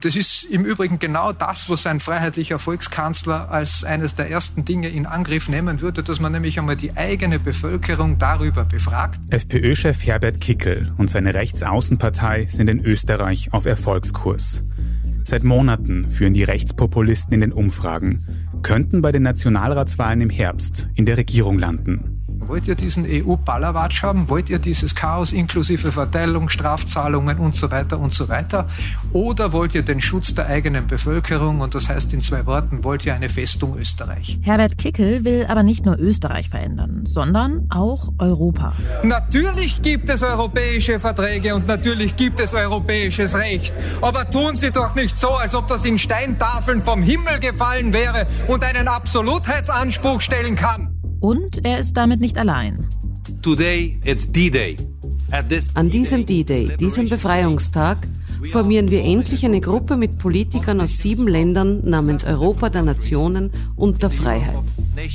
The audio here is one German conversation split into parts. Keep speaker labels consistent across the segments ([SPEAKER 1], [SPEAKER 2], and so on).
[SPEAKER 1] Das ist im Übrigen genau das, was ein freiheitlicher Volkskanzler als eines der ersten Dinge in Angriff nehmen würde, dass man nämlich einmal die eigene Bevölkerung darüber befragt.
[SPEAKER 2] FPÖ-Chef Herbert Kickel und seine Rechtsaußenpartei sind in Österreich auf Erfolgskurs. Seit Monaten führen die Rechtspopulisten in den Umfragen, könnten bei den Nationalratswahlen im Herbst in der Regierung landen.
[SPEAKER 1] Wollt ihr diesen EU-Ballerwatsch haben? Wollt ihr dieses Chaos inklusive Verteilung, Strafzahlungen und so weiter und so weiter? Oder wollt ihr den Schutz der eigenen Bevölkerung? Und das heißt in zwei Worten, wollt ihr eine Festung Österreich?
[SPEAKER 3] Herbert Kickel will aber nicht nur Österreich verändern, sondern auch Europa.
[SPEAKER 1] Natürlich gibt es europäische Verträge und natürlich gibt es europäisches Recht. Aber tun Sie doch nicht so, als ob das in Steintafeln vom Himmel gefallen wäre und einen Absolutheitsanspruch stellen kann.
[SPEAKER 3] Und er ist damit nicht allein.
[SPEAKER 4] Today it's D-Day.
[SPEAKER 5] An diesem D-Day, diesem Befreiungstag, formieren wir endlich eine Gruppe mit Politikern aus sieben Ländern namens Europa der Nationen und der Freiheit.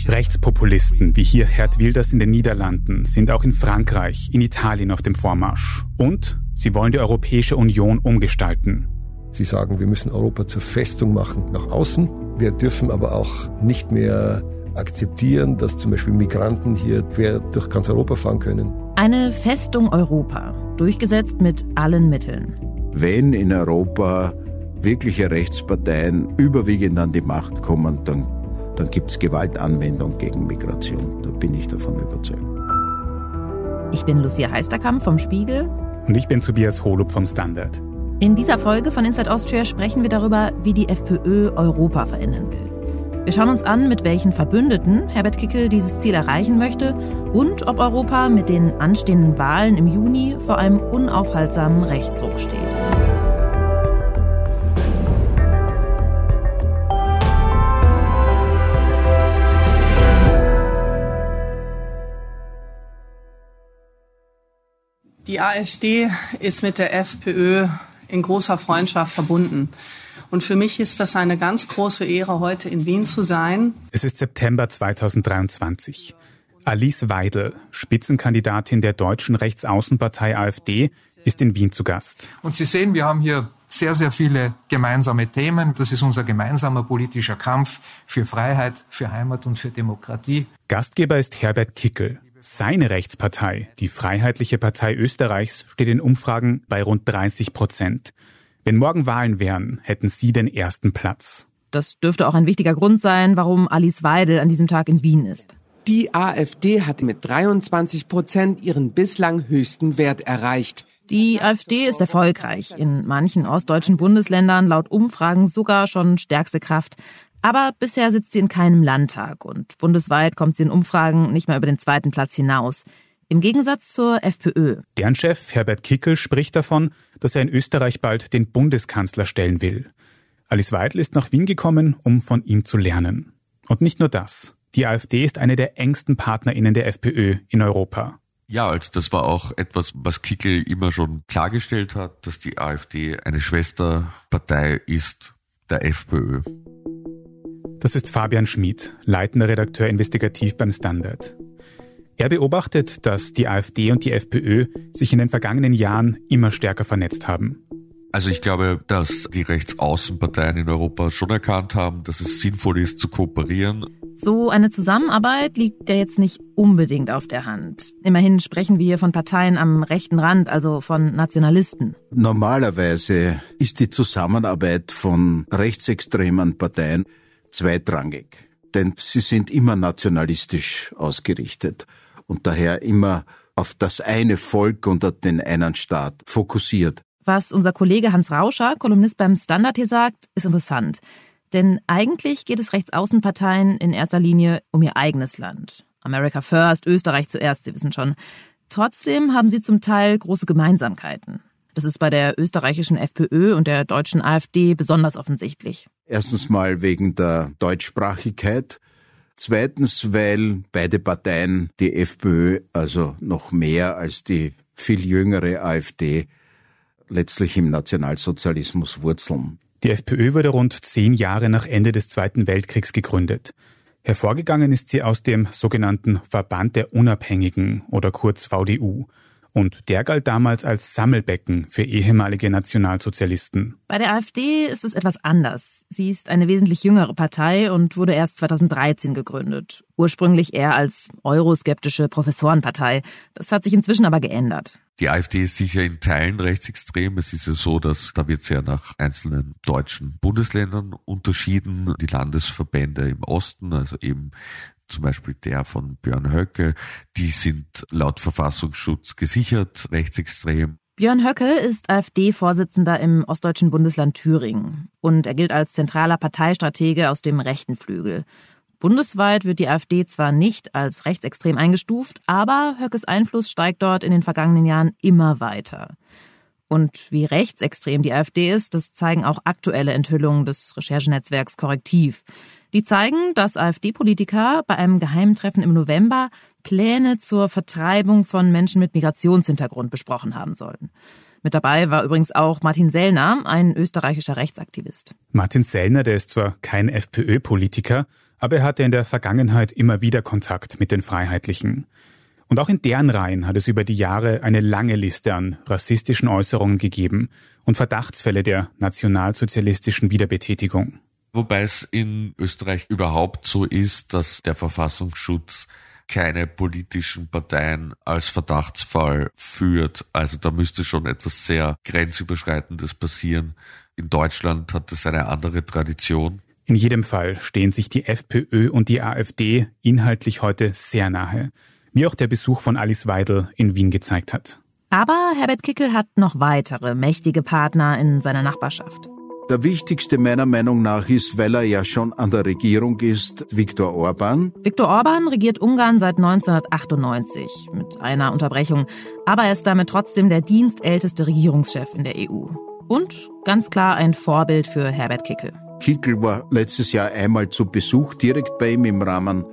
[SPEAKER 2] Rechtspopulisten wie hier Herd Wilders in den Niederlanden sind auch in Frankreich, in Italien auf dem Vormarsch. Und sie wollen die Europäische Union umgestalten.
[SPEAKER 6] Sie sagen, wir müssen Europa zur Festung machen nach außen. Wir dürfen aber auch nicht mehr akzeptieren, dass zum Beispiel Migranten hier quer durch ganz Europa fahren können.
[SPEAKER 3] Eine Festung Europa, durchgesetzt mit allen Mitteln.
[SPEAKER 7] Wenn in Europa wirkliche Rechtsparteien überwiegend an die Macht kommen, dann, dann gibt es Gewaltanwendung gegen Migration. Da bin ich davon überzeugt.
[SPEAKER 3] Ich bin Lucia Heisterkamp vom Spiegel.
[SPEAKER 2] Und ich bin Tobias Holub vom Standard.
[SPEAKER 3] In dieser Folge von Inside Austria sprechen wir darüber, wie die FPÖ Europa verändern will. Wir schauen uns an, mit welchen Verbündeten Herbert Kickel dieses Ziel erreichen möchte und ob Europa mit den anstehenden Wahlen im Juni vor einem unaufhaltsamen Rechtsruck steht.
[SPEAKER 8] Die AfD ist mit der FPÖ in großer Freundschaft verbunden. Und für mich ist das eine ganz große Ehre, heute in Wien zu sein.
[SPEAKER 2] Es ist September 2023. Alice Weidel, Spitzenkandidatin der deutschen Rechtsaußenpartei AfD, ist in Wien zu Gast.
[SPEAKER 1] Und Sie sehen, wir haben hier sehr, sehr viele gemeinsame Themen. Das ist unser gemeinsamer politischer Kampf für Freiheit, für Heimat und für Demokratie.
[SPEAKER 2] Gastgeber ist Herbert Kickel. Seine Rechtspartei, die Freiheitliche Partei Österreichs, steht in Umfragen bei rund 30 Prozent. Wenn morgen Wahlen wären, hätten Sie den ersten Platz.
[SPEAKER 3] Das dürfte auch ein wichtiger Grund sein, warum Alice Weidel an diesem Tag in Wien ist.
[SPEAKER 9] Die AfD hat mit 23 Prozent ihren bislang höchsten Wert erreicht.
[SPEAKER 3] Die AfD ist erfolgreich, in manchen ostdeutschen Bundesländern laut Umfragen sogar schon stärkste Kraft. Aber bisher sitzt sie in keinem Landtag und bundesweit kommt sie in Umfragen nicht mehr über den zweiten Platz hinaus. Im Gegensatz zur FPÖ.
[SPEAKER 2] Deren Chef Herbert Kickel spricht davon, dass er in Österreich bald den Bundeskanzler stellen will. Alice Weidel ist nach Wien gekommen, um von ihm zu lernen. Und nicht nur das. Die AfD ist eine der engsten PartnerInnen der FPÖ in Europa.
[SPEAKER 10] Ja, also das war auch etwas, was Kickel immer schon klargestellt hat, dass die AfD eine Schwesterpartei ist der FPÖ.
[SPEAKER 2] Das ist Fabian Schmid, leitender Redakteur investigativ beim Standard. Er beobachtet, dass die AfD und die FPÖ sich in den vergangenen Jahren immer stärker vernetzt haben.
[SPEAKER 10] Also ich glaube, dass die Rechtsaußenparteien in Europa schon erkannt haben, dass es sinnvoll ist zu kooperieren.
[SPEAKER 3] So eine Zusammenarbeit liegt ja jetzt nicht unbedingt auf der Hand. Immerhin sprechen wir hier von Parteien am rechten Rand, also von Nationalisten.
[SPEAKER 7] Normalerweise ist die Zusammenarbeit von rechtsextremen Parteien zweitrangig, denn sie sind immer nationalistisch ausgerichtet und daher immer auf das eine Volk und den einen Staat fokussiert.
[SPEAKER 3] Was unser Kollege Hans Rauscher, Kolumnist beim Standard hier sagt, ist interessant. Denn eigentlich geht es Rechtsaußenparteien in erster Linie um ihr eigenes Land. America First, Österreich zuerst, Sie wissen schon. Trotzdem haben sie zum Teil große Gemeinsamkeiten. Das ist bei der österreichischen FPÖ und der deutschen AfD besonders offensichtlich.
[SPEAKER 7] Erstens mal wegen der Deutschsprachigkeit. Zweitens, weil beide Parteien, die FPÖ, also noch mehr als die viel jüngere AfD, letztlich im Nationalsozialismus wurzeln.
[SPEAKER 2] Die FPÖ wurde rund zehn Jahre nach Ende des Zweiten Weltkriegs gegründet. Hervorgegangen ist sie aus dem sogenannten Verband der Unabhängigen oder kurz VDU. Und der galt damals als Sammelbecken für ehemalige Nationalsozialisten.
[SPEAKER 3] Bei der AfD ist es etwas anders. Sie ist eine wesentlich jüngere Partei und wurde erst 2013 gegründet. Ursprünglich eher als euroskeptische Professorenpartei. Das hat sich inzwischen aber geändert.
[SPEAKER 10] Die AfD ist sicher in Teilen rechtsextrem. Es ist ja so, dass da wird sehr nach einzelnen deutschen Bundesländern unterschieden. Die Landesverbände im Osten, also eben zum Beispiel der von Björn Höcke, die sind laut Verfassungsschutz gesichert, rechtsextrem.
[SPEAKER 3] Björn Höcke ist AfD-Vorsitzender im ostdeutschen Bundesland Thüringen und er gilt als zentraler Parteistratege aus dem rechten Flügel. Bundesweit wird die AfD zwar nicht als rechtsextrem eingestuft, aber Höckes Einfluss steigt dort in den vergangenen Jahren immer weiter. Und wie rechtsextrem die AfD ist, das zeigen auch aktuelle Enthüllungen des Recherchenetzwerks Korrektiv. Die zeigen, dass AfD-Politiker bei einem geheimen Treffen im November Pläne zur Vertreibung von Menschen mit Migrationshintergrund besprochen haben sollen. Mit dabei war übrigens auch Martin Sellner, ein österreichischer Rechtsaktivist.
[SPEAKER 2] Martin Sellner, der ist zwar kein FPÖ-Politiker, aber er hatte in der Vergangenheit immer wieder Kontakt mit den Freiheitlichen. Und auch in deren Reihen hat es über die Jahre eine lange Liste an rassistischen Äußerungen gegeben und Verdachtsfälle der nationalsozialistischen Wiederbetätigung.
[SPEAKER 10] Wobei es in Österreich überhaupt so ist, dass der Verfassungsschutz keine politischen Parteien als Verdachtsfall führt. Also da müsste schon etwas sehr grenzüberschreitendes passieren. In Deutschland hat es eine andere Tradition.
[SPEAKER 2] In jedem Fall stehen sich die FPÖ und die AfD inhaltlich heute sehr nahe, wie auch der Besuch von Alice Weidel in Wien gezeigt hat.
[SPEAKER 3] Aber Herbert Kickel hat noch weitere mächtige Partner in seiner Nachbarschaft.
[SPEAKER 7] Der wichtigste meiner Meinung nach ist, weil er ja schon an der Regierung ist, Viktor Orban.
[SPEAKER 3] Viktor Orban regiert Ungarn seit 1998 mit einer Unterbrechung, aber er ist damit trotzdem der dienstälteste Regierungschef in der EU. Und ganz klar ein Vorbild für Herbert Kickel.
[SPEAKER 7] Kickel war letztes Jahr einmal zu Besuch direkt bei ihm im Rahmen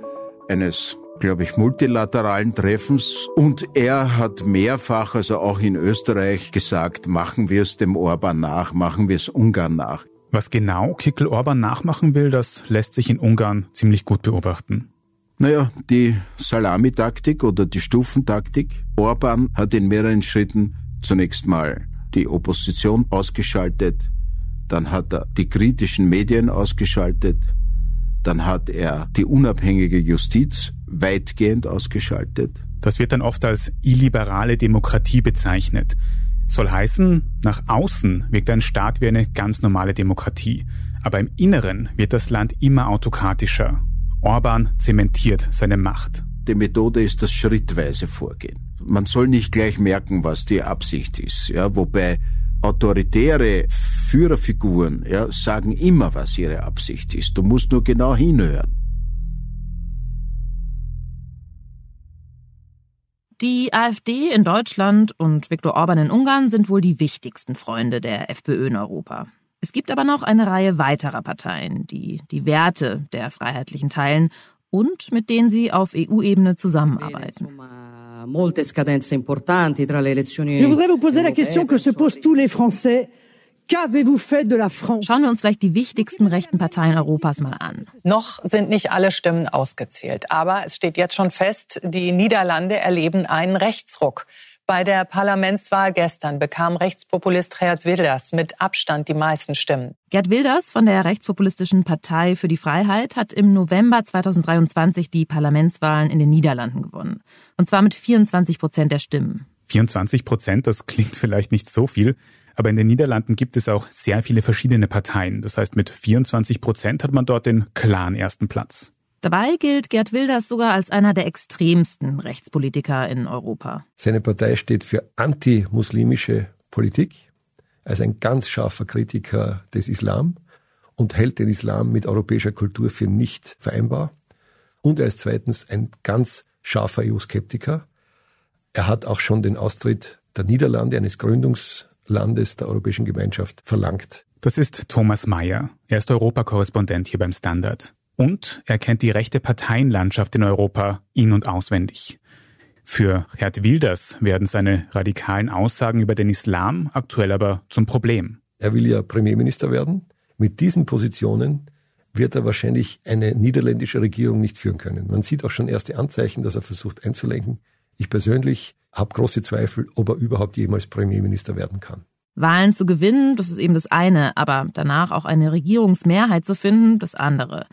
[SPEAKER 7] eines glaube ich, multilateralen Treffens. Und er hat mehrfach, also auch in Österreich, gesagt, machen wir es dem Orban nach, machen wir es Ungarn nach.
[SPEAKER 2] Was genau Kickel Orban nachmachen will, das lässt sich in Ungarn ziemlich gut beobachten.
[SPEAKER 7] Naja, die Salamitaktik oder die Stufentaktik. Orban hat in mehreren Schritten zunächst mal die Opposition ausgeschaltet, dann hat er die kritischen Medien ausgeschaltet, dann hat er die unabhängige Justiz weitgehend ausgeschaltet.
[SPEAKER 2] Das wird dann oft als illiberale Demokratie bezeichnet. Soll heißen, nach außen wirkt ein Staat wie eine ganz normale Demokratie. Aber im Inneren wird das Land immer autokratischer. Orban zementiert seine Macht.
[SPEAKER 7] Die Methode ist das schrittweise Vorgehen. Man soll nicht gleich merken, was die Absicht ist. Ja, wobei autoritäre Führerfiguren ja, sagen immer, was ihre Absicht ist. Du musst nur genau hinhören.
[SPEAKER 3] Die AfD in Deutschland und Viktor Orban in Ungarn sind wohl die wichtigsten Freunde der FPÖ in Europa. Es gibt aber noch eine Reihe weiterer Parteien, die die Werte der Freiheitlichen teilen und mit denen sie auf EU-Ebene zusammenarbeiten.
[SPEAKER 11] Je voudrais vous poser la question que se posent tous les Français.
[SPEAKER 3] Schauen wir uns vielleicht die wichtigsten rechten Parteien Europas mal an.
[SPEAKER 12] Noch sind nicht alle Stimmen ausgezählt, aber es steht jetzt schon fest, die Niederlande erleben einen Rechtsruck. Bei der Parlamentswahl gestern bekam Rechtspopulist Gerd Wilders mit Abstand die meisten Stimmen.
[SPEAKER 3] Gerd Wilders von der rechtspopulistischen Partei für die Freiheit hat im November 2023 die Parlamentswahlen in den Niederlanden gewonnen. Und zwar mit 24 Prozent der Stimmen.
[SPEAKER 2] 24 Prozent, das klingt vielleicht nicht so viel, aber in den Niederlanden gibt es auch sehr viele verschiedene Parteien. Das heißt, mit 24 Prozent hat man dort den klaren ersten Platz.
[SPEAKER 3] Dabei gilt Gerd Wilders sogar als einer der extremsten Rechtspolitiker in Europa.
[SPEAKER 6] Seine Partei steht für antimuslimische Politik, als ein ganz scharfer Kritiker des Islam und hält den Islam mit europäischer Kultur für nicht vereinbar. Und er ist zweitens ein ganz scharfer EU-Skeptiker. Er hat auch schon den Austritt der Niederlande, eines Gründungs Landes der Europäischen Gemeinschaft verlangt.
[SPEAKER 2] Das ist Thomas Mayer. Er ist Europakorrespondent hier beim Standard. Und er kennt die rechte Parteienlandschaft in Europa in- und auswendig. Für Gerd Wilders werden seine radikalen Aussagen über den Islam aktuell aber zum Problem.
[SPEAKER 6] Er will ja Premierminister werden. Mit diesen Positionen wird er wahrscheinlich eine niederländische Regierung nicht führen können. Man sieht auch schon erste Anzeichen, dass er versucht einzulenken. Ich persönlich habe große Zweifel, ob er überhaupt jemals Premierminister werden kann.
[SPEAKER 3] Wahlen zu gewinnen, das ist eben das eine, aber danach auch eine Regierungsmehrheit zu finden, das andere.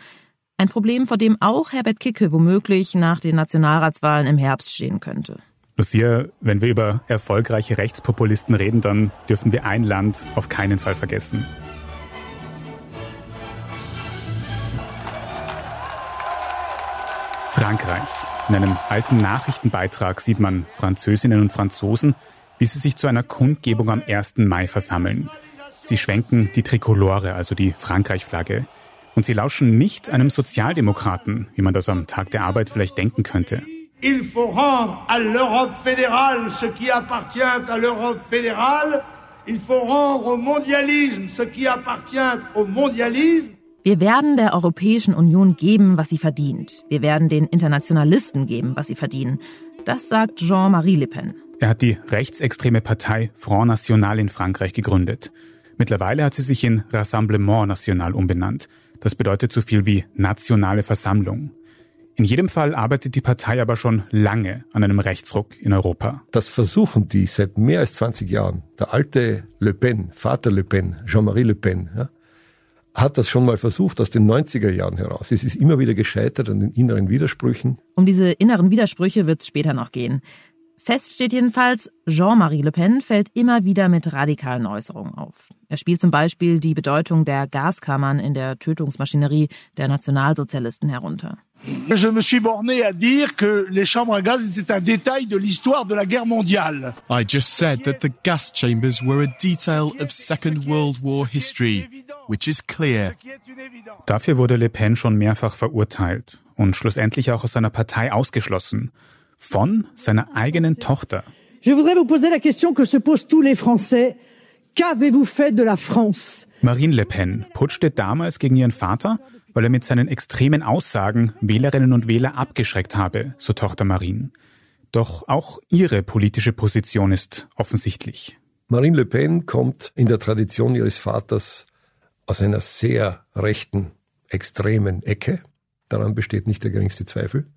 [SPEAKER 3] Ein Problem, vor dem auch Herbert Kickel womöglich nach den Nationalratswahlen im Herbst stehen könnte.
[SPEAKER 2] Lucia, wenn wir über erfolgreiche Rechtspopulisten reden, dann dürfen wir ein Land auf keinen Fall vergessen. Frankreich. In einem alten Nachrichtenbeitrag sieht man Französinnen und Franzosen, wie sie sich zu einer Kundgebung am 1. Mai versammeln. Sie schwenken die Trikolore, also die Frankreich-Flagge. Und sie lauschen nicht einem Sozialdemokraten, wie man das am Tag der Arbeit vielleicht denken könnte.
[SPEAKER 13] Il faut rendre à l'Europe fédérale ce qui appartient à l'Europe fédérale. Il faut rendre au mondialisme ce qui appartient au mondialisme.
[SPEAKER 3] Wir werden der Europäischen Union geben, was sie verdient. Wir werden den Internationalisten geben, was sie verdienen. Das sagt Jean-Marie Le Pen.
[SPEAKER 2] Er hat die rechtsextreme Partei Front National in Frankreich gegründet. Mittlerweile hat sie sich in Rassemblement National umbenannt. Das bedeutet so viel wie nationale Versammlung. In jedem Fall arbeitet die Partei aber schon lange an einem Rechtsruck in Europa.
[SPEAKER 6] Das versuchen die seit mehr als 20 Jahren. Der alte Le Pen, Vater Le Pen, Jean-Marie Le Pen, ja, hat das schon mal versucht aus den 90er Jahren heraus. Es ist immer wieder gescheitert an den inneren Widersprüchen.
[SPEAKER 3] Um diese inneren Widersprüche wird es später noch gehen. Fest steht jedenfalls, Jean-Marie Le Pen fällt immer wieder mit radikalen Äußerungen auf. Er spielt zum Beispiel die Bedeutung der Gaskammern in der Tötungsmaschinerie der Nationalsozialisten herunter.
[SPEAKER 13] Je me suis borné à dire que les chambres à gaz étaient un détail de l'histoire de la guerre mondiale.
[SPEAKER 14] I just said that the gas chambers were a detail of Second World War history, which is clear.
[SPEAKER 2] Dafür wurde Le Pen schon mehrfach verurteilt und schlussendlich auch aus seiner Partei ausgeschlossen von seiner eigenen Tochter.
[SPEAKER 11] Je voudrais vous poser la question que se posent tous les Français. Qu'avez-vous fait de la France?
[SPEAKER 2] Marine Le Pen putschte damals gegen ihren Vater, weil er mit seinen extremen Aussagen Wählerinnen und Wähler abgeschreckt habe, so Tochter Marine. Doch auch ihre politische Position ist offensichtlich.
[SPEAKER 6] Marine Le Pen kommt in der Tradition ihres Vaters aus einer sehr rechten, extremen Ecke. Daran besteht nicht der geringste Zweifel.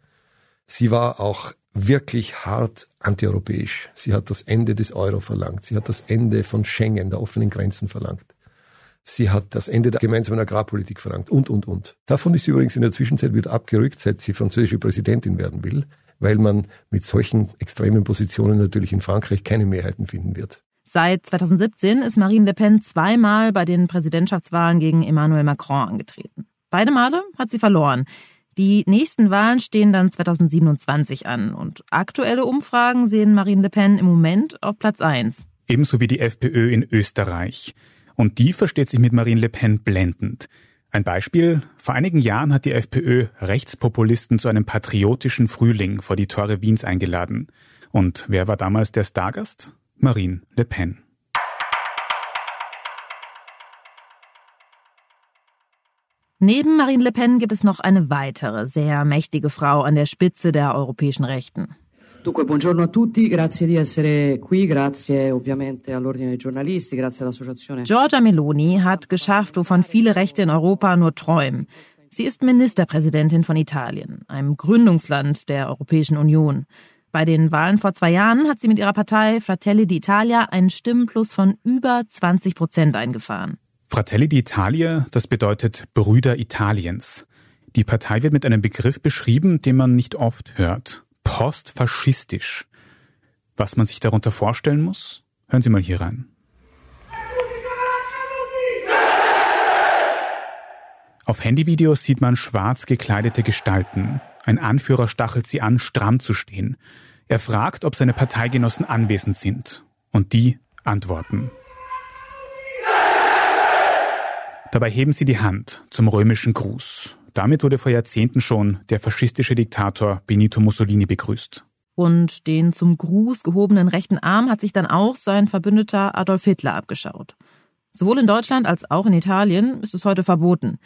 [SPEAKER 6] Sie war auch wirklich hart antieuropäisch. Sie hat das Ende des Euro verlangt. Sie hat das Ende von Schengen, der offenen Grenzen verlangt. Sie hat das Ende der gemeinsamen Agrarpolitik verlangt und, und, und. Davon ist sie übrigens in der Zwischenzeit wieder abgerückt, seit sie französische Präsidentin werden will, weil man mit solchen extremen Positionen natürlich in Frankreich keine Mehrheiten finden wird.
[SPEAKER 3] Seit 2017 ist Marine Le Pen zweimal bei den Präsidentschaftswahlen gegen Emmanuel Macron angetreten. Beide Male hat sie verloren. Die nächsten Wahlen stehen dann 2027 an und aktuelle Umfragen sehen Marine Le Pen im Moment auf Platz 1.
[SPEAKER 2] Ebenso wie die FPÖ in Österreich. Und die versteht sich mit Marine Le Pen blendend. Ein Beispiel. Vor einigen Jahren hat die FPÖ Rechtspopulisten zu einem patriotischen Frühling vor die Tore Wiens eingeladen. Und wer war damals der Stargast? Marine Le Pen.
[SPEAKER 3] Neben Marine Le Pen gibt es noch eine weitere, sehr mächtige Frau an der Spitze der europäischen Rechten.
[SPEAKER 15] Dunque, buongiorno a tutti, grazie di essere qui, grazie ovviamente all'Ordine dei Giornalisti, grazie all'Associazione.
[SPEAKER 3] Giorgia Meloni hat geschafft, wovon viele Rechte in Europa nur träumen. Sie ist Ministerpräsidentin von Italien, einem Gründungsland der Europäischen Union. Bei den Wahlen vor zwei Jahren hat sie mit ihrer Partei Fratelli d'Italia einen Stimmenplus von über 20 Prozent eingefahren.
[SPEAKER 2] Fratelli d'Italia, das bedeutet Brüder Italiens. Die Partei wird mit einem Begriff beschrieben, den man nicht oft hört. Postfaschistisch. Was man sich darunter vorstellen muss? Hören Sie mal hier rein. Auf Handyvideos sieht man schwarz gekleidete Gestalten. Ein Anführer stachelt sie an, stramm zu stehen. Er fragt, ob seine Parteigenossen anwesend sind. Und die antworten. Dabei heben sie die Hand zum römischen Gruß. Damit wurde vor Jahrzehnten schon der faschistische Diktator Benito Mussolini begrüßt.
[SPEAKER 3] Und den zum Gruß gehobenen rechten Arm hat sich dann auch sein Verbündeter Adolf Hitler abgeschaut. Sowohl in Deutschland als auch in Italien ist es heute verboten.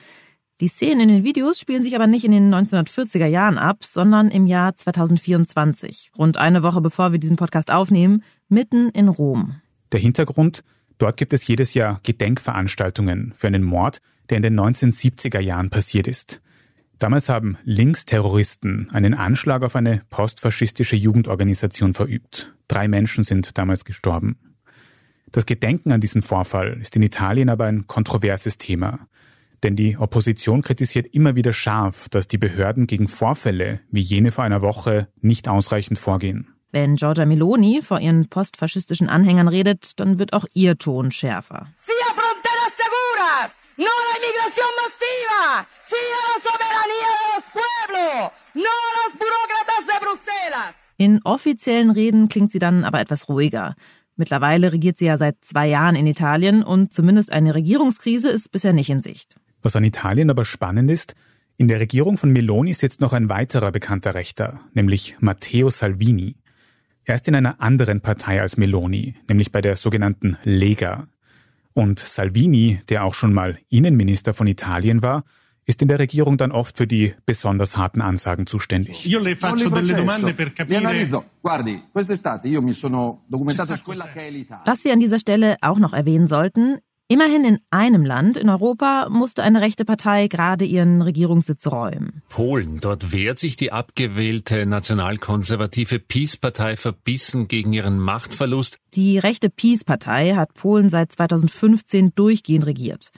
[SPEAKER 3] Die Szenen in den Videos spielen sich aber nicht in den 1940er Jahren ab, sondern im Jahr 2024, rund eine Woche bevor wir diesen Podcast aufnehmen, mitten in Rom.
[SPEAKER 2] Der Hintergrund, Dort gibt es jedes Jahr Gedenkveranstaltungen für einen Mord, der in den 1970er Jahren passiert ist. Damals haben Linksterroristen einen Anschlag auf eine postfaschistische Jugendorganisation verübt. Drei Menschen sind damals gestorben. Das Gedenken an diesen Vorfall ist in Italien aber ein kontroverses Thema. Denn die Opposition kritisiert immer wieder scharf, dass die Behörden gegen Vorfälle wie jene vor einer Woche nicht ausreichend vorgehen.
[SPEAKER 3] Wenn Giorgia Meloni vor ihren postfaschistischen Anhängern redet, dann wird auch ihr Ton schärfer.
[SPEAKER 16] Fronteras no la inmigración masiva, sia la soberanía de los pueblos, no los burócratas de Bruselas.
[SPEAKER 3] In offiziellen Reden klingt sie dann aber etwas ruhiger. Mittlerweile regiert sie ja seit zwei Jahren in Italien und zumindest eine Regierungskrise ist bisher nicht in Sicht.
[SPEAKER 2] Was an Italien aber spannend ist, in der Regierung von Meloni sitzt noch ein weiterer bekannter Rechter, nämlich Matteo Salvini. Er ist in einer anderen Partei als Meloni, nämlich bei der sogenannten Lega. Und Salvini, der auch schon mal Innenminister von Italien war, ist in der Regierung dann oft für die besonders harten Ansagen zuständig.
[SPEAKER 3] Was wir an dieser Stelle auch noch erwähnen sollten, Immerhin in einem Land in Europa musste eine rechte Partei gerade ihren Regierungssitz räumen.
[SPEAKER 17] Polen. Dort wehrt sich die abgewählte nationalkonservative Peace-Partei verbissen gegen ihren Machtverlust.
[SPEAKER 3] Die rechte Peace-Partei hat Polen seit 2015 durchgehend regiert.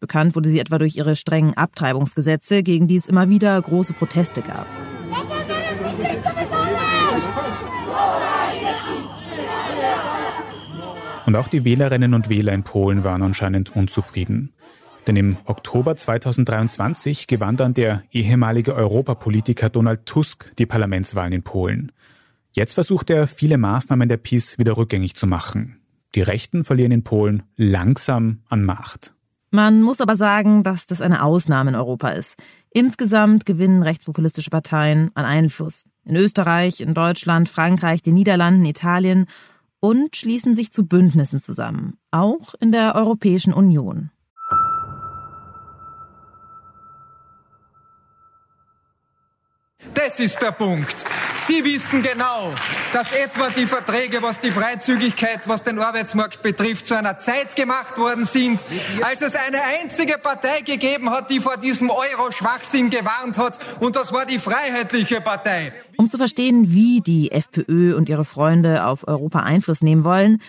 [SPEAKER 3] Bekannt wurde sie etwa durch ihre strengen Abtreibungsgesetze, gegen die es immer wieder große Proteste gab.
[SPEAKER 2] Und auch die Wählerinnen und Wähler in Polen waren anscheinend unzufrieden. Denn im Oktober 2023 gewann dann der ehemalige Europapolitiker Donald Tusk die Parlamentswahlen in Polen. Jetzt versucht er, viele Maßnahmen der PiS wieder rückgängig zu machen. Die Rechten verlieren in Polen langsam an Macht.
[SPEAKER 3] Man muss aber sagen, dass das eine Ausnahme in Europa ist. Insgesamt gewinnen rechtspopulistische Parteien an Einfluss. In Österreich, in Deutschland, Frankreich, den Niederlanden, Italien und schließen sich zu Bündnissen zusammen, auch in der Europäischen Union.
[SPEAKER 18] Das ist der Punkt. Sie wissen genau, dass etwa die Verträge, was die Freizügigkeit, was den Arbeitsmarkt betrifft, zu einer Zeit gemacht worden sind, als es eine einzige Partei gegeben hat, die vor diesem Euro-Schwachsinn gewarnt hat, und das war die Freiheitliche Partei.
[SPEAKER 3] Um zu verstehen, wie die FPÖ und ihre Freunde auf Europa Einfluss nehmen wollen,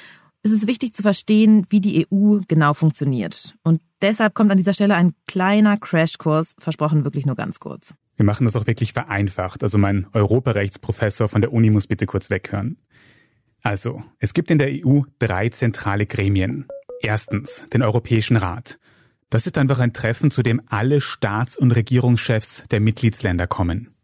[SPEAKER 3] ist es wichtig zu verstehen, wie die EU genau funktioniert. Und deshalb kommt an dieser Stelle ein kleiner Crashkurs, versprochen wirklich nur ganz kurz.
[SPEAKER 2] Wir machen das auch wirklich vereinfacht. Also mein Europarechtsprofessor von der Uni muss bitte kurz weghören. Also, es gibt in der EU drei zentrale Gremien. Erstens den Europäischen Rat. Das ist einfach ein Treffen, zu dem alle Staats- und Regierungschefs der Mitgliedsländer kommen.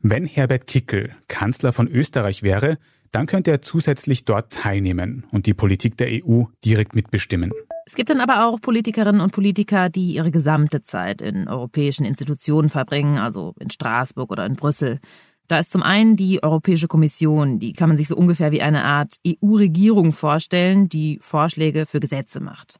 [SPEAKER 2] Wenn Herbert Kickel Kanzler von Österreich wäre, dann könnte er zusätzlich dort teilnehmen und die Politik der EU direkt mitbestimmen.
[SPEAKER 3] Es gibt dann aber auch Politikerinnen und Politiker, die ihre gesamte Zeit in europäischen Institutionen verbringen, also in Straßburg oder in Brüssel. Da ist zum einen die Europäische Kommission, die kann man sich so ungefähr wie eine Art EU-Regierung vorstellen, die Vorschläge für Gesetze macht.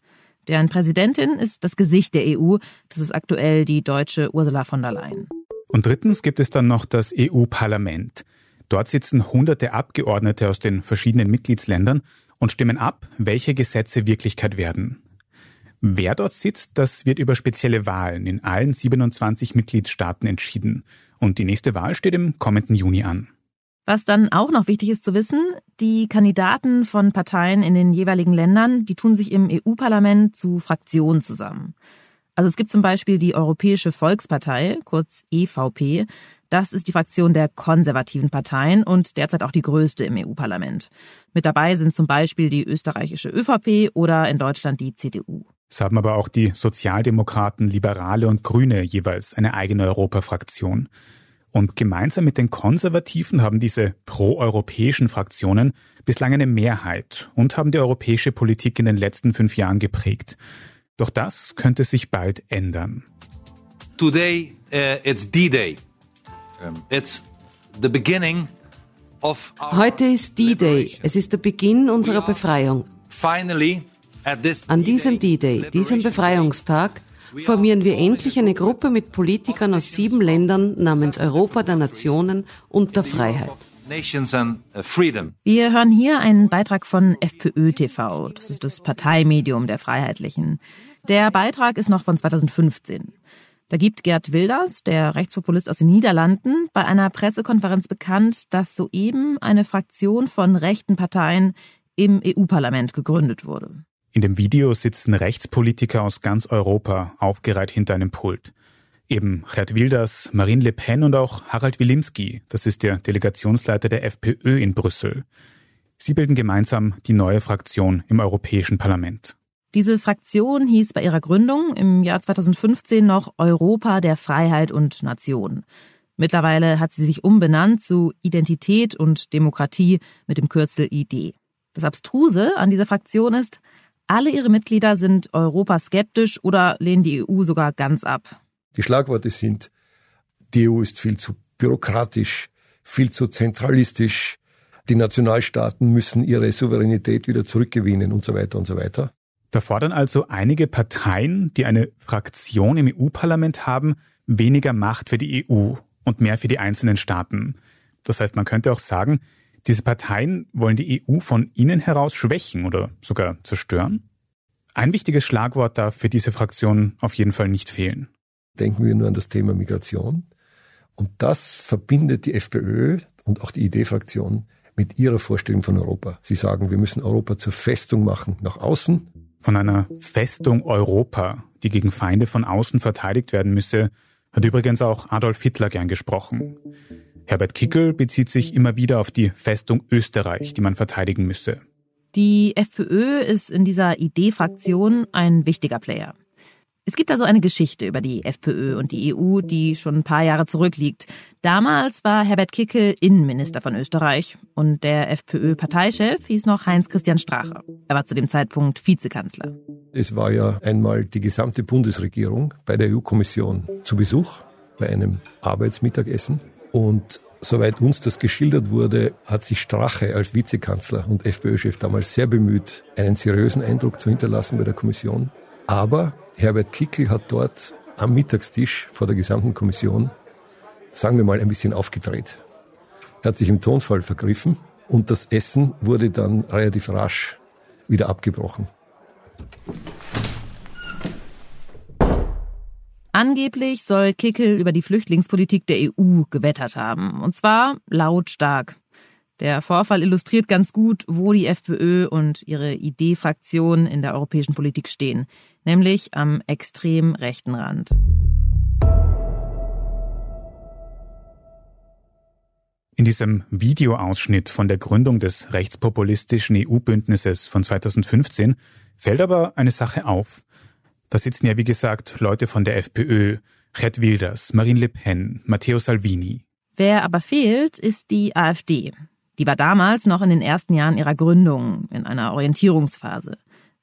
[SPEAKER 3] Deren Präsidentin ist das Gesicht der EU, das ist aktuell die deutsche Ursula von der Leyen.
[SPEAKER 2] Und drittens gibt es dann noch das EU-Parlament. Dort sitzen hunderte Abgeordnete aus den verschiedenen Mitgliedsländern und stimmen ab, welche Gesetze Wirklichkeit werden. Wer dort sitzt, das wird über spezielle Wahlen in allen 27 Mitgliedstaaten entschieden. Und die nächste Wahl steht im kommenden Juni an.
[SPEAKER 3] Was dann auch noch wichtig ist zu wissen, die Kandidaten von Parteien in den jeweiligen Ländern, die tun sich im EU-Parlament zu Fraktionen zusammen. Also es gibt zum Beispiel die Europäische Volkspartei, kurz EVP. Das ist die Fraktion der konservativen Parteien und derzeit auch die größte im EU-Parlament. Mit dabei sind zum Beispiel die österreichische ÖVP oder in Deutschland die CDU.
[SPEAKER 2] Es haben aber auch die Sozialdemokraten, Liberale und Grüne jeweils eine eigene Europafraktion. Und gemeinsam mit den Konservativen haben diese proeuropäischen Fraktionen bislang eine Mehrheit und haben die europäische Politik in den letzten fünf Jahren geprägt. Doch das könnte sich bald ändern.
[SPEAKER 4] Today uh, it's D-Day. It's the beginning of
[SPEAKER 5] Heute ist D-Day. Es ist der Beginn unserer Befreiung.
[SPEAKER 4] Finally, at this
[SPEAKER 5] An diesem D-Day, diesem Befreiungstag, formieren wir endlich eine Gruppe mit Politikern aus sieben Ländern namens Europa der Nationen und der Freiheit.
[SPEAKER 4] Nations and Freedom.
[SPEAKER 3] Wir hören hier einen Beitrag von FPÖ TV. Das ist das Parteimedium der Freiheitlichen. Der Beitrag ist noch von 2015. Da gibt Gerd Wilders, der Rechtspopulist aus den Niederlanden, bei einer Pressekonferenz bekannt, dass soeben eine Fraktion von rechten Parteien im EU-Parlament gegründet wurde.
[SPEAKER 2] In dem Video sitzen Rechtspolitiker aus ganz Europa aufgereiht hinter einem Pult. Eben Gerd Wilders, Marine Le Pen und auch Harald Wilimski, das ist der Delegationsleiter der FPÖ in Brüssel. Sie bilden gemeinsam die neue Fraktion im Europäischen Parlament.
[SPEAKER 3] Diese Fraktion hieß bei ihrer Gründung im Jahr 2015 noch Europa der Freiheit und Nation. Mittlerweile hat sie sich umbenannt zu Identität und Demokratie mit dem Kürzel ID. Das Abstruse an dieser Fraktion ist, alle ihre Mitglieder sind europaskeptisch oder lehnen die EU sogar ganz ab.
[SPEAKER 6] Die Schlagworte sind, die EU ist viel zu bürokratisch, viel zu zentralistisch, die Nationalstaaten müssen ihre Souveränität wieder zurückgewinnen und so weiter und so weiter.
[SPEAKER 2] Da fordern also einige Parteien, die eine Fraktion im EU-Parlament haben, weniger Macht für die EU und mehr für die einzelnen Staaten. Das heißt, man könnte auch sagen, diese Parteien wollen die EU von innen heraus schwächen oder sogar zerstören. Ein wichtiges Schlagwort darf für diese Fraktion auf jeden Fall nicht fehlen.
[SPEAKER 6] Denken wir nur an das Thema Migration. Und das verbindet die FPÖ und auch die ID-Fraktion mit ihrer Vorstellung von Europa. Sie sagen, wir müssen Europa zur Festung machen nach außen
[SPEAKER 2] von einer Festung Europa, die gegen Feinde von außen verteidigt werden müsse, hat übrigens auch Adolf Hitler gern gesprochen. Herbert Kickel bezieht sich immer wieder auf die Festung Österreich, die man verteidigen müsse.
[SPEAKER 3] Die FPÖ ist in dieser ID-Fraktion ein wichtiger Player. Es gibt also eine Geschichte über die FPÖ und die EU, die schon ein paar Jahre zurückliegt. Damals war Herbert Kickel Innenminister von Österreich und der FPÖ-Parteichef hieß noch Heinz-Christian Strache. Er war zu dem Zeitpunkt Vizekanzler.
[SPEAKER 6] Es war ja einmal die gesamte Bundesregierung bei der EU-Kommission zu Besuch bei einem Arbeitsmittagessen und Soweit uns das geschildert wurde, hat sich Strache als Vizekanzler und FPÖ-Chef damals sehr bemüht, einen seriösen Eindruck zu hinterlassen bei der Kommission. Aber Herbert Kickel hat dort am Mittagstisch vor der gesamten Kommission, sagen wir mal, ein bisschen aufgedreht. Er hat sich im Tonfall vergriffen und das Essen wurde dann relativ rasch wieder abgebrochen.
[SPEAKER 3] Angeblich soll Kickel über die Flüchtlingspolitik der EU gewettert haben. Und zwar lautstark. Der Vorfall illustriert ganz gut, wo die FPÖ und ihre ID-Fraktion in der europäischen Politik stehen, nämlich am extrem rechten Rand.
[SPEAKER 2] In diesem Videoausschnitt von der Gründung des rechtspopulistischen EU-Bündnisses von 2015 fällt aber eine Sache auf. Da sitzen ja, wie gesagt, Leute von der FPÖ, Gerd Wilders, Marine Le Pen, Matteo Salvini.
[SPEAKER 3] Wer aber fehlt, ist die AfD. Die war damals noch in den ersten Jahren ihrer Gründung, in einer Orientierungsphase.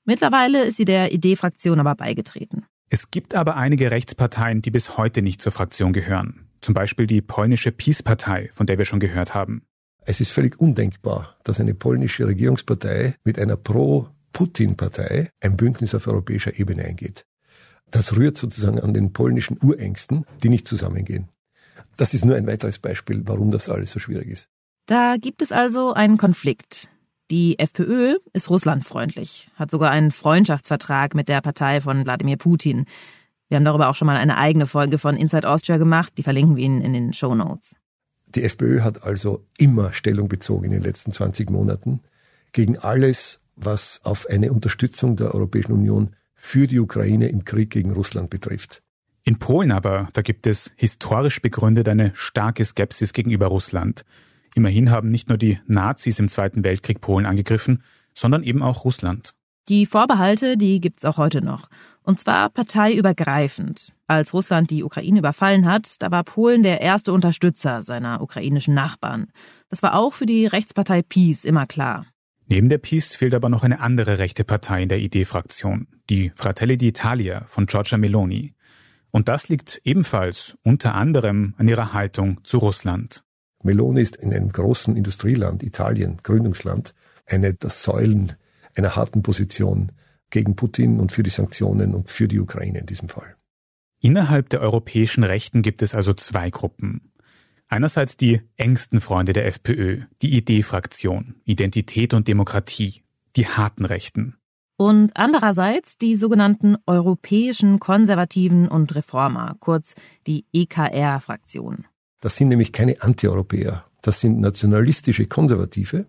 [SPEAKER 3] Mittlerweile ist sie der Idee-Fraktion aber beigetreten.
[SPEAKER 2] Es gibt aber einige Rechtsparteien, die bis heute nicht zur Fraktion gehören. Zum Beispiel die polnische PiS-Partei, von der wir schon gehört haben.
[SPEAKER 6] Es ist völlig undenkbar, dass eine polnische Regierungspartei mit einer Pro-Putin-Partei ein Bündnis auf europäischer Ebene eingeht. Das rührt sozusagen an den polnischen Urängsten, die nicht zusammengehen. Das ist nur ein weiteres Beispiel, warum das alles so schwierig ist.
[SPEAKER 3] Da gibt es also einen Konflikt. Die FPÖ ist russlandfreundlich, hat sogar einen Freundschaftsvertrag mit der Partei von Wladimir Putin. Wir haben darüber auch schon mal eine eigene Folge von Inside Austria gemacht, die verlinken wir Ihnen in den Show Notes.
[SPEAKER 6] Die FPÖ hat also immer Stellung bezogen in den letzten 20 Monaten gegen alles, was auf eine Unterstützung der Europäischen Union für die Ukraine im Krieg gegen Russland betrifft.
[SPEAKER 2] In Polen aber, da gibt es historisch begründet eine starke Skepsis gegenüber Russland. Immerhin haben nicht nur die Nazis im Zweiten Weltkrieg Polen angegriffen, sondern eben auch Russland.
[SPEAKER 3] Die Vorbehalte, die gibt's auch heute noch. Und zwar parteiübergreifend. Als Russland die Ukraine überfallen hat, da war Polen der erste Unterstützer seiner ukrainischen Nachbarn. Das war auch für die Rechtspartei PiS immer klar.
[SPEAKER 2] Neben der PiS fehlt aber noch eine andere rechte Partei in der ID-Fraktion, die Fratelli d'Italia von Giorgia Meloni. Und das liegt ebenfalls unter anderem an ihrer Haltung zu Russland.
[SPEAKER 6] Meloni ist in einem großen Industrieland, Italien, Gründungsland, eine der Säulen einer harten Position gegen Putin und für die Sanktionen und für die Ukraine in diesem Fall.
[SPEAKER 2] Innerhalb der europäischen Rechten gibt es also zwei Gruppen. Einerseits die engsten Freunde der FPÖ, die ID-Fraktion, Identität und Demokratie, die harten Rechten.
[SPEAKER 3] und andererseits die sogenannten europäischen Konservativen und Reformer, kurz die EKR-Fraktion.
[SPEAKER 6] Das sind nämlich keine Antieuropäer, das sind nationalistische Konservative,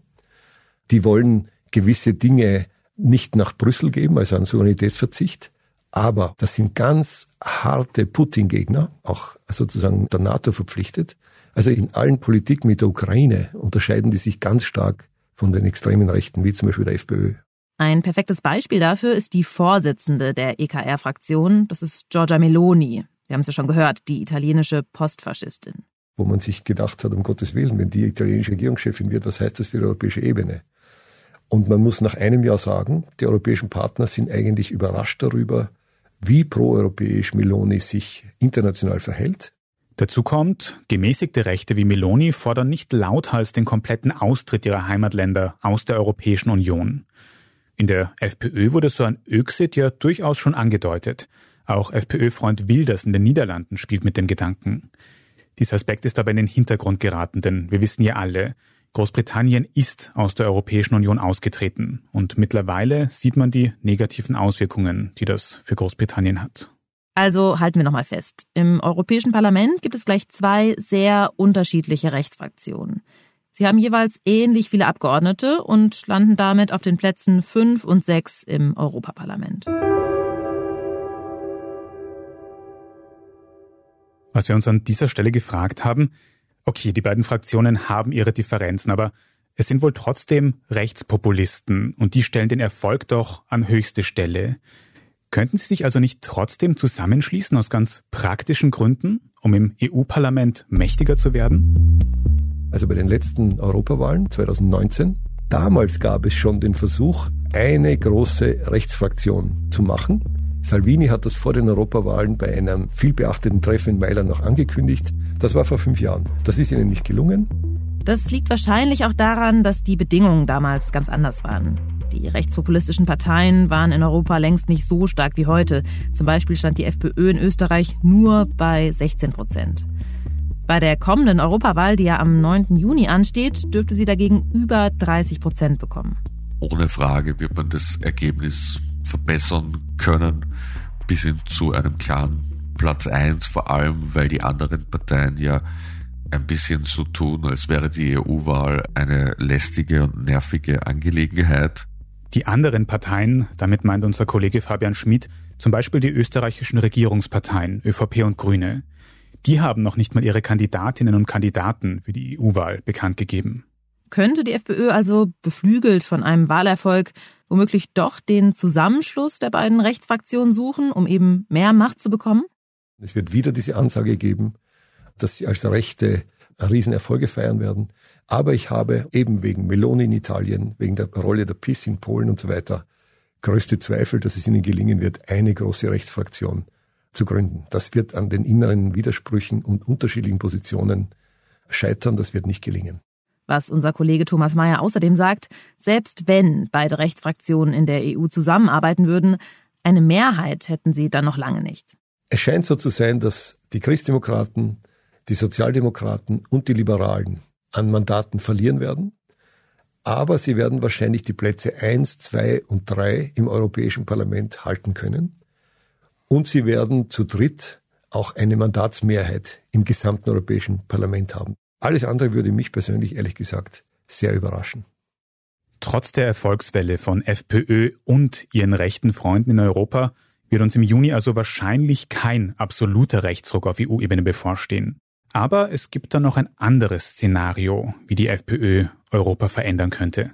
[SPEAKER 6] die wollen gewisse Dinge nicht nach Brüssel geben, also an Souveränitätsverzicht, aber das sind ganz harte Putin-Gegner, auch sozusagen der NATO verpflichtet. Also in allen Politik mit der Ukraine unterscheiden die sich ganz stark von den extremen Rechten, wie zum Beispiel der FPÖ.
[SPEAKER 3] Ein perfektes Beispiel dafür ist die Vorsitzende der EKR-Fraktion, das ist Giorgia Meloni. Wir haben es ja schon gehört, die italienische Postfaschistin.
[SPEAKER 6] Wo man sich gedacht hat, um Gottes Willen, wenn die italienische Regierungschefin wird, was heißt das für die europäische Ebene? Und man muss nach einem Jahr sagen, die europäischen Partner sind eigentlich überrascht darüber, wie proeuropäisch Meloni sich international verhält.
[SPEAKER 2] Dazu kommt, gemäßigte Rechte wie Meloni fordern nicht lauthals den kompletten Austritt ihrer Heimatländer aus der Europäischen Union. In der FPÖ wurde so ein Öxit ja durchaus schon angedeutet. Auch FPÖ-Freund Wilders in den Niederlanden spielt mit dem Gedanken. Dieser Aspekt ist aber in den Hintergrund geraten, denn wir wissen ja alle, Großbritannien ist aus der Europäischen Union ausgetreten und mittlerweile sieht man die negativen Auswirkungen, die das für Großbritannien hat.
[SPEAKER 3] Also halten wir nochmal fest. Im Europäischen Parlament gibt es gleich zwei sehr unterschiedliche Rechtsfraktionen. Sie haben jeweils ähnlich viele Abgeordnete und landen damit auf den Plätzen 5 und 6 im Europaparlament.
[SPEAKER 2] Was wir uns an dieser Stelle gefragt haben, okay, die beiden Fraktionen haben ihre Differenzen, aber es sind wohl trotzdem Rechtspopulisten und die stellen den Erfolg doch an höchste Stelle. Könnten sie sich also nicht trotzdem zusammenschließen aus ganz praktischen Gründen, um im EU-Parlament mächtiger zu werden?
[SPEAKER 6] also bei den letzten Europawahlen 2019. Damals gab es schon den Versuch, eine große Rechtsfraktion zu machen. Salvini hat das vor den Europawahlen bei einem vielbeachteten Treffen in Mailand noch angekündigt. Das war vor fünf Jahren. Das ist ihnen nicht gelungen.
[SPEAKER 3] Das liegt wahrscheinlich auch daran, dass die Bedingungen damals ganz anders waren. Die rechtspopulistischen Parteien waren in Europa längst nicht so stark wie heute. Zum Beispiel stand die FPÖ in Österreich nur bei 16 Prozent. Bei der kommenden Europawahl, die ja am 9. Juni ansteht, dürfte sie dagegen über 30 Prozent bekommen.
[SPEAKER 10] Ohne Frage wird man das Ergebnis verbessern können, bis hin zu einem klaren Platz 1, vor allem weil die anderen Parteien ja ein bisschen so tun, als wäre die EU-Wahl eine lästige und nervige Angelegenheit.
[SPEAKER 2] Die anderen Parteien, damit meint unser Kollege Fabian Schmidt, zum Beispiel die österreichischen Regierungsparteien ÖVP und Grüne, die haben noch nicht mal ihre Kandidatinnen und Kandidaten für die EU-Wahl bekannt gegeben.
[SPEAKER 3] Könnte die FPÖ also beflügelt von einem Wahlerfolg womöglich doch den Zusammenschluss der beiden Rechtsfraktionen suchen, um eben mehr Macht zu bekommen?
[SPEAKER 6] Es wird wieder diese Ansage geben, dass sie als Rechte Riesenerfolge feiern werden. Aber ich habe eben wegen Meloni in Italien, wegen der Rolle der PIS in Polen und so weiter, größte Zweifel, dass es ihnen gelingen wird, eine große Rechtsfraktion zu gründen. Das wird an den inneren Widersprüchen und unterschiedlichen Positionen scheitern. Das wird nicht gelingen.
[SPEAKER 3] Was unser Kollege Thomas Mayer außerdem sagt, selbst wenn beide Rechtsfraktionen in der EU zusammenarbeiten würden, eine Mehrheit hätten sie dann noch lange nicht.
[SPEAKER 6] Es scheint so zu sein, dass die Christdemokraten, die Sozialdemokraten und die Liberalen an Mandaten verlieren werden. Aber sie werden wahrscheinlich die Plätze 1, 2 und 3 im Europäischen Parlament halten können und sie werden zu dritt auch eine Mandatsmehrheit im gesamten Europäischen Parlament haben. Alles andere würde mich persönlich ehrlich gesagt sehr überraschen.
[SPEAKER 2] Trotz der Erfolgswelle von FPÖ und ihren rechten Freunden in Europa wird uns im Juni also wahrscheinlich kein absoluter Rechtsruck auf EU-Ebene bevorstehen. Aber es gibt da noch ein anderes Szenario, wie die FPÖ Europa verändern könnte.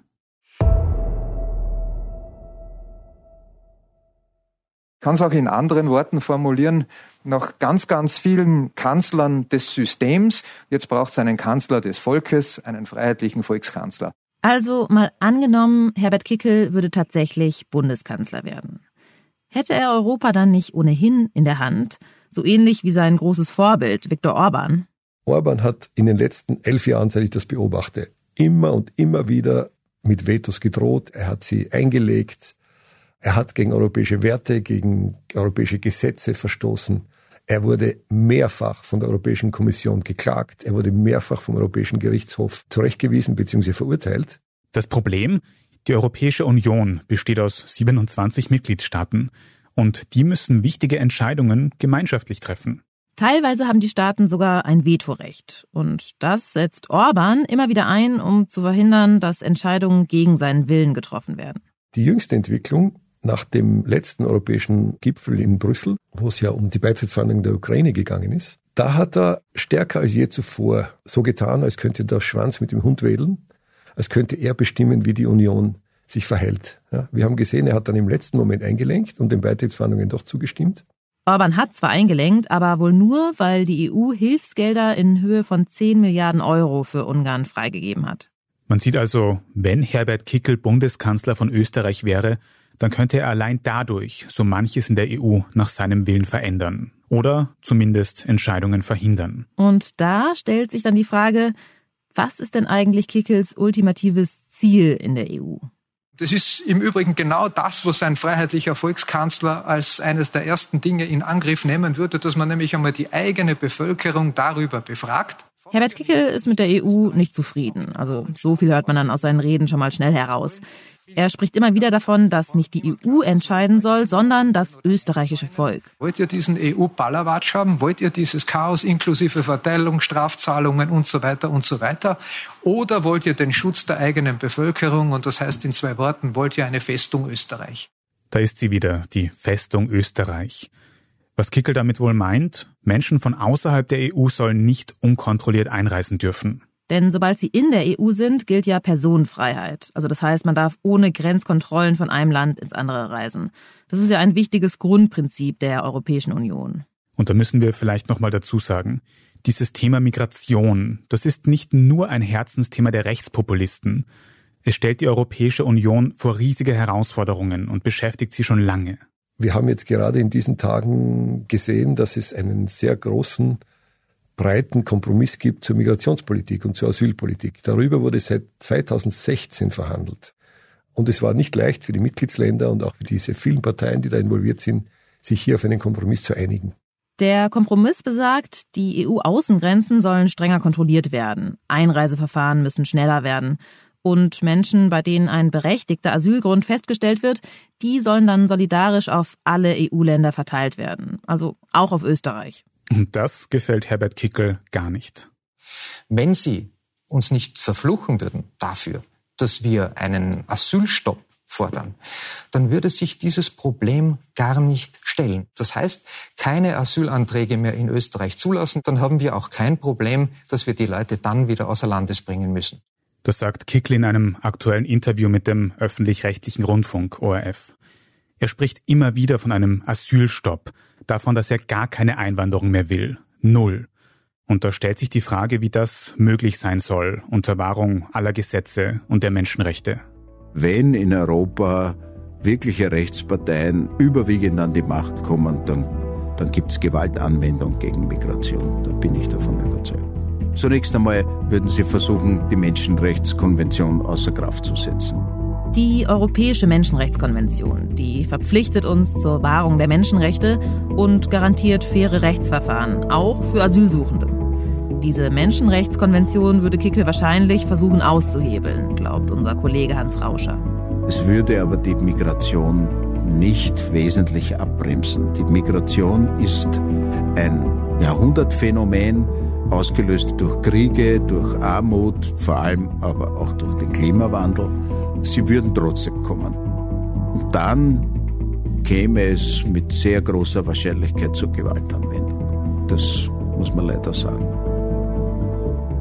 [SPEAKER 19] Kann es auch in anderen Worten formulieren, nach ganz, ganz vielen Kanzlern des Systems, jetzt braucht es einen Kanzler des Volkes, einen freiheitlichen Volkskanzler.
[SPEAKER 3] Also mal angenommen, Herbert Kickel würde tatsächlich Bundeskanzler werden. Hätte er Europa dann nicht ohnehin in der Hand, so ähnlich wie sein großes Vorbild Viktor Orban?
[SPEAKER 6] Orban hat in den letzten elf Jahren, seit ich das beobachte, immer und immer wieder mit Vetos gedroht. Er hat sie eingelegt. Er hat gegen europäische Werte, gegen europäische Gesetze verstoßen. Er wurde mehrfach von der Europäischen Kommission geklagt. Er wurde mehrfach vom Europäischen Gerichtshof zurechtgewiesen bzw. verurteilt.
[SPEAKER 2] Das Problem, Die Europäische Union besteht aus 27 Mitgliedstaaten und die müssen wichtige Entscheidungen gemeinschaftlich treffen.
[SPEAKER 3] Teilweise haben die Staaten sogar ein Vetorecht. Und das setzt Orban immer wieder ein, um zu verhindern, dass Entscheidungen gegen seinen Willen getroffen werden.
[SPEAKER 6] Die jüngste Entwicklung nach dem letzten europäischen Gipfel in Brüssel, wo es ja um die Beitrittsverhandlungen der Ukraine gegangen ist, da hat er stärker als je zuvor so getan, als könnte der Schwanz mit dem Hund wedeln, als könnte er bestimmen, wie die Union sich verhält. Ja, wir haben gesehen, er hat dann im letzten Moment eingelenkt und den Beitrittsverhandlungen doch zugestimmt.
[SPEAKER 3] Orban hat zwar eingelenkt, aber wohl nur, weil die EU Hilfsgelder in Höhe von 10 Milliarden Euro für Ungarn freigegeben hat.
[SPEAKER 2] Man sieht also, wenn Herbert Kickel Bundeskanzler von Österreich wäre, dann könnte er allein dadurch so manches in der EU nach seinem Willen verändern oder zumindest Entscheidungen verhindern.
[SPEAKER 3] Und da stellt sich dann die Frage, was ist denn eigentlich Kickels ultimatives Ziel in der EU?
[SPEAKER 1] Das ist im Übrigen genau das, was ein freiheitlicher Volkskanzler als eines der ersten Dinge in Angriff nehmen würde, dass man nämlich einmal die eigene Bevölkerung darüber befragt.
[SPEAKER 3] Herbert Kickel ist mit der EU nicht zufrieden. Also so viel hört man dann aus seinen Reden schon mal schnell heraus. Er spricht immer wieder davon, dass nicht die EU entscheiden soll, sondern das österreichische Volk.
[SPEAKER 1] Wollt ihr diesen EU-Ballerwatsch haben? Wollt ihr dieses Chaos inklusive Verteilung, Strafzahlungen und so weiter und so weiter? Oder wollt ihr den Schutz der eigenen Bevölkerung? Und das heißt in zwei Worten, wollt ihr eine Festung Österreich?
[SPEAKER 2] Da ist sie wieder, die Festung Österreich. Was Kickel damit wohl meint, Menschen von außerhalb der EU sollen nicht unkontrolliert einreisen dürfen.
[SPEAKER 3] Denn sobald sie in der EU sind, gilt ja Personenfreiheit. Also das heißt, man darf ohne Grenzkontrollen von einem Land ins andere reisen. Das ist ja ein wichtiges Grundprinzip der Europäischen Union.
[SPEAKER 2] Und da müssen wir vielleicht nochmal dazu sagen, dieses Thema Migration, das ist nicht nur ein Herzensthema der Rechtspopulisten. Es stellt die Europäische Union vor riesige Herausforderungen und beschäftigt sie schon lange.
[SPEAKER 6] Wir haben jetzt gerade in diesen Tagen gesehen, dass es einen sehr großen breiten Kompromiss gibt zur Migrationspolitik und zur Asylpolitik. Darüber wurde seit 2016 verhandelt. Und es war nicht leicht für die Mitgliedsländer und auch für diese vielen Parteien, die da involviert sind, sich hier auf einen Kompromiss zu einigen.
[SPEAKER 3] Der Kompromiss besagt, die EU-Außengrenzen sollen strenger kontrolliert werden. Einreiseverfahren müssen schneller werden. Und Menschen, bei denen ein berechtigter Asylgrund festgestellt wird, die sollen dann solidarisch auf alle EU-Länder verteilt werden. Also auch auf Österreich.
[SPEAKER 2] Und das gefällt Herbert Kickel gar nicht.
[SPEAKER 20] Wenn Sie uns nicht verfluchen würden dafür, dass wir einen Asylstopp fordern, dann würde sich dieses Problem gar nicht stellen. Das heißt, keine Asylanträge mehr in Österreich zulassen, dann haben wir auch kein Problem, dass wir die Leute dann wieder außer Landes bringen müssen.
[SPEAKER 2] Das sagt Kickl in einem aktuellen Interview mit dem öffentlich-rechtlichen Rundfunk ORF. Er spricht immer wieder von einem Asylstopp, davon, dass er gar keine Einwanderung mehr will. Null. Und da stellt sich die Frage, wie das möglich sein soll, unter Wahrung aller Gesetze und der Menschenrechte.
[SPEAKER 7] Wenn in Europa wirkliche Rechtsparteien überwiegend an die Macht kommen, dann, dann gibt es Gewaltanwendung gegen Migration. Da bin ich davon überzeugt. Zunächst einmal würden sie versuchen, die Menschenrechtskonvention außer Kraft zu setzen.
[SPEAKER 3] Die Europäische Menschenrechtskonvention, die verpflichtet uns zur Wahrung der Menschenrechte und garantiert faire Rechtsverfahren, auch für Asylsuchende. Diese Menschenrechtskonvention würde Kickel wahrscheinlich versuchen auszuhebeln, glaubt unser Kollege Hans Rauscher.
[SPEAKER 7] Es würde aber die Migration nicht wesentlich abbremsen. Die Migration ist ein Jahrhundertphänomen, ausgelöst durch Kriege, durch Armut, vor allem aber auch durch den Klimawandel sie würden trotzdem kommen. Und dann käme es mit sehr großer Wahrscheinlichkeit zur Gewaltanwendung. Das muss man leider sagen.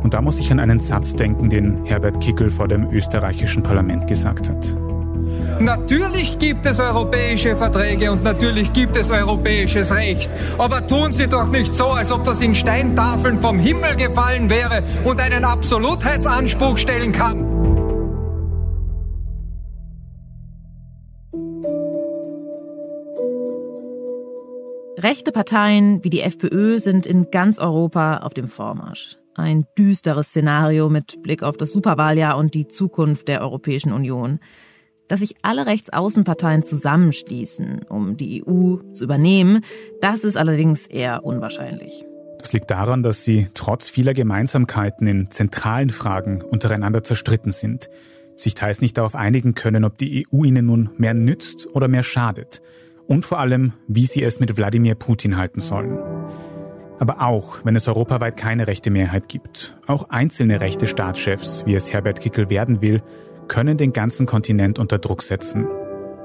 [SPEAKER 2] Und da muss ich an einen Satz denken, den Herbert Kickel vor dem österreichischen Parlament gesagt hat.
[SPEAKER 18] Natürlich gibt es europäische Verträge und natürlich gibt es europäisches Recht. Aber tun Sie doch nicht so, als ob das in Steintafeln vom Himmel gefallen wäre und einen Absolutheitsanspruch stellen kann.
[SPEAKER 3] Rechte Parteien wie die FPÖ sind in ganz Europa auf dem Vormarsch. Ein düsteres Szenario mit Blick auf das Superwahljahr und die Zukunft der Europäischen Union. Dass sich alle Rechtsaußenparteien zusammenschließen, um die EU zu übernehmen, das ist allerdings eher unwahrscheinlich.
[SPEAKER 2] Das liegt daran, dass sie trotz vieler Gemeinsamkeiten in zentralen Fragen untereinander zerstritten sind. sich teils nicht darauf einigen können, ob die EU ihnen nun mehr nützt oder mehr schadet. Und vor allem, wie sie es mit Wladimir Putin halten sollen. Aber auch, wenn es europaweit keine rechte Mehrheit gibt, auch einzelne rechte Staatschefs, wie es Herbert Kickel werden will, können den ganzen Kontinent unter Druck setzen.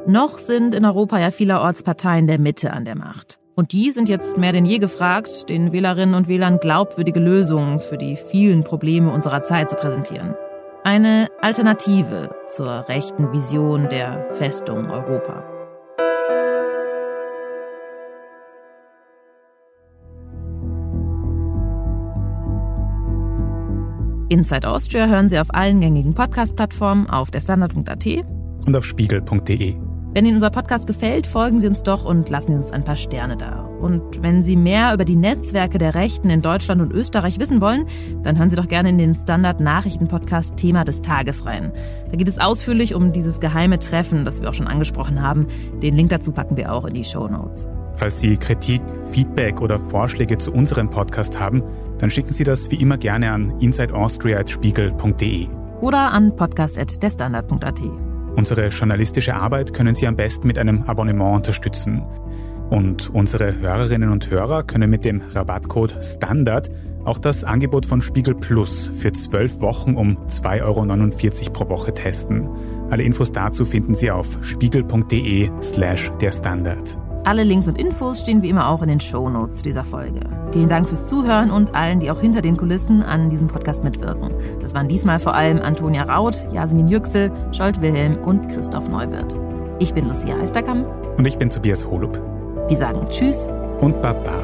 [SPEAKER 3] Noch sind in Europa ja vielerorts Parteien der Mitte an der Macht. Und die sind jetzt mehr denn je gefragt, den Wählerinnen und Wählern glaubwürdige Lösungen für die vielen Probleme unserer Zeit zu präsentieren. Eine Alternative zur rechten Vision der Festung Europa. Inside Austria hören Sie auf allen gängigen Podcast-Plattformen, auf der Standard.at
[SPEAKER 2] und auf spiegel.de.
[SPEAKER 3] Wenn Ihnen unser Podcast gefällt, folgen Sie uns doch und lassen Sie uns ein paar Sterne da. Und wenn Sie mehr über die Netzwerke der Rechten in Deutschland und Österreich wissen wollen, dann hören Sie doch gerne in den Standard Nachrichten Podcast Thema des Tages rein. Da geht es ausführlich um dieses geheime Treffen, das wir auch schon angesprochen haben. Den Link dazu packen wir auch in die Show Notes.
[SPEAKER 2] Falls Sie Kritik, Feedback oder Vorschläge zu unserem Podcast haben, dann schicken Sie das wie immer gerne an insideaustria.spiegel.de
[SPEAKER 3] oder an podcast.derstandard.at.
[SPEAKER 2] Unsere journalistische Arbeit können Sie am besten mit einem Abonnement unterstützen. Und unsere Hörerinnen und Hörer können mit dem Rabattcode STANDARD auch das Angebot von Spiegel Plus für zwölf Wochen um 2,49 Euro pro Woche testen. Alle Infos dazu finden Sie auf spiegel.de slash der Standard.
[SPEAKER 3] Alle Links und Infos stehen wie immer auch in den Show Notes dieser Folge. Vielen Dank fürs Zuhören und allen, die auch hinter den Kulissen an diesem Podcast mitwirken. Das waren diesmal vor allem Antonia Raut, Jasmin Yüksel, Scholt Wilhelm und Christoph Neubert. Ich bin Lucia Eisterkamp.
[SPEAKER 2] Und ich bin Tobias Holub.
[SPEAKER 3] Wir sagen Tschüss
[SPEAKER 2] und Baba.